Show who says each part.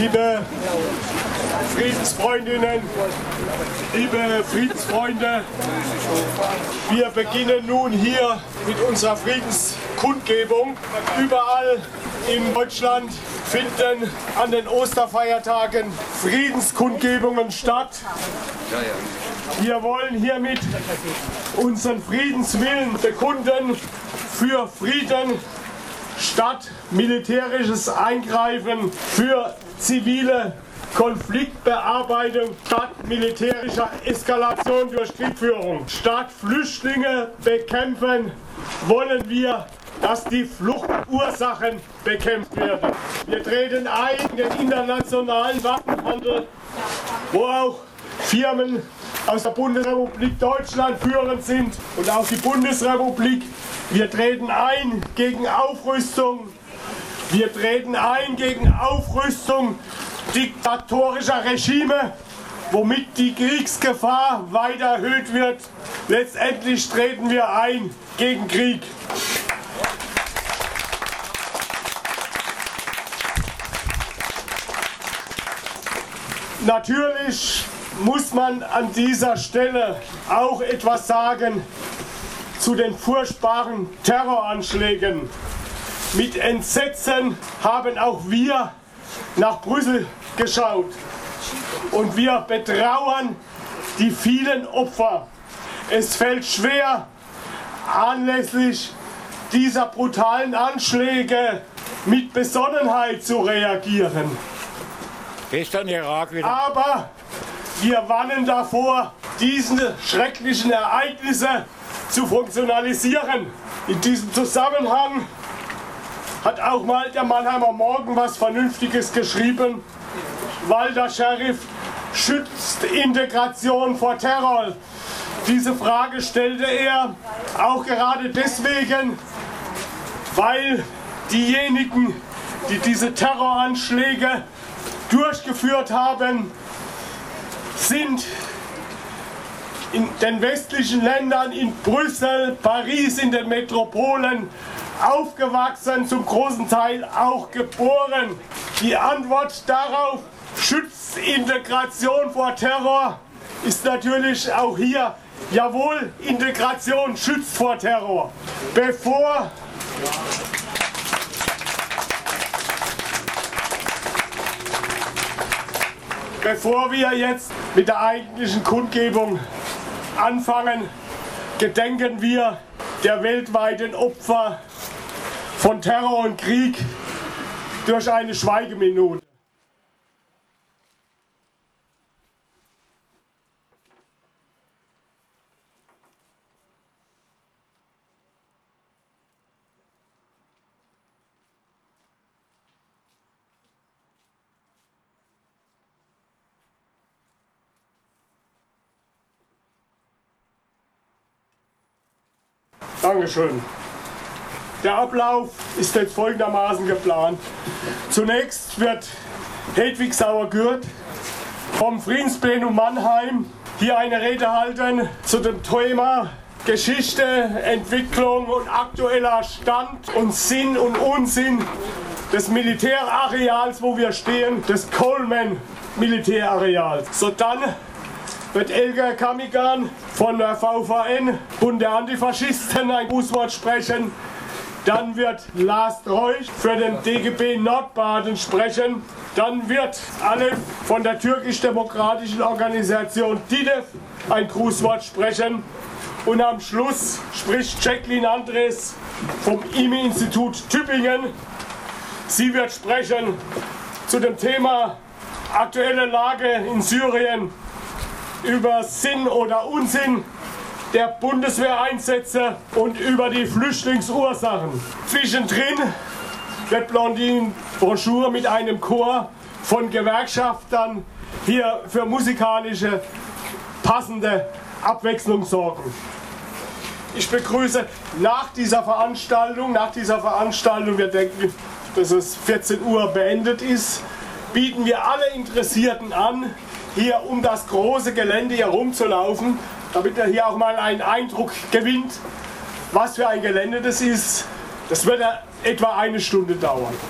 Speaker 1: liebe Friedensfreundinnen, liebe Friedensfreunde, wir beginnen nun hier mit unserer Friedenskundgebung. Überall in Deutschland finden an den Osterfeiertagen Friedenskundgebungen statt. Wir wollen hiermit unseren Friedenswillen bekunden für Frieden statt militärisches Eingreifen, für zivile Konfliktbearbeitung statt militärischer Eskalation durch Kriegführung. Statt Flüchtlinge bekämpfen, wollen wir, dass die Fluchtursachen bekämpft werden. Wir treten ein in den internationalen Waffenhandel, wo auch Firmen aus der Bundesrepublik Deutschland führend sind und auch die Bundesrepublik. Wir treten ein gegen Aufrüstung. Wir treten ein gegen Aufrüstung diktatorischer Regime, womit die Kriegsgefahr weiter erhöht wird. Letztendlich treten wir ein gegen Krieg. Natürlich muss man an dieser Stelle auch etwas sagen zu den furchtbaren Terroranschlägen. Mit Entsetzen haben auch wir nach Brüssel geschaut und wir betrauern die vielen Opfer. Es fällt schwer, anlässlich dieser brutalen Anschläge mit Besonnenheit zu reagieren.
Speaker 2: Gestern Irak wieder.
Speaker 1: Aber wir warnen davor, diese schrecklichen Ereignisse zu funktionalisieren. In diesem Zusammenhang hat auch mal der Mannheimer Morgen was Vernünftiges geschrieben. Walter Sheriff schützt Integration vor Terror. Diese Frage stellte er auch gerade deswegen, weil diejenigen, die diese Terroranschläge durchgeführt haben, sind in den westlichen Ländern, in Brüssel, Paris, in den Metropolen aufgewachsen, zum großen Teil auch geboren. Die Antwort darauf, schützt Integration vor Terror, ist natürlich auch hier, jawohl, Integration schützt vor Terror. Bevor Bevor wir jetzt mit der eigentlichen Kundgebung anfangen, gedenken wir der weltweiten Opfer von Terror und Krieg durch eine Schweigeminute. Dankeschön. Der Ablauf ist jetzt folgendermaßen geplant. Zunächst wird Hedwig Sauer-Gürt vom Friedensplenum Mannheim hier eine Rede halten zu dem Thema Geschichte, Entwicklung und aktueller Stand und Sinn und Unsinn des Militärareals, wo wir stehen, des Coleman Militärareals. So dann wird Elger Kamigan von der VVN, Bund der Antifaschisten, ein Grußwort sprechen. Dann wird Lars Treuch für den DGB Nordbaden sprechen. Dann wird Aleph von der türkisch-demokratischen Organisation DIDEF ein Grußwort sprechen. Und am Schluss spricht Jacqueline Andres vom IMI-Institut Tübingen. Sie wird sprechen zu dem Thema aktuelle Lage in Syrien über Sinn oder Unsinn der Bundeswehreinsätze und über die Flüchtlingsursachen. Zwischendrin wird Blondin Broschüre mit einem Chor von Gewerkschaftern hier für musikalische passende Abwechslung sorgen. Ich begrüße nach dieser Veranstaltung, nach dieser Veranstaltung, wir denken, dass es 14 Uhr beendet ist, bieten wir alle Interessierten an, hier um das große Gelände herumzulaufen, damit er hier auch mal einen Eindruck gewinnt, was für ein Gelände das ist. Das wird etwa eine Stunde dauern.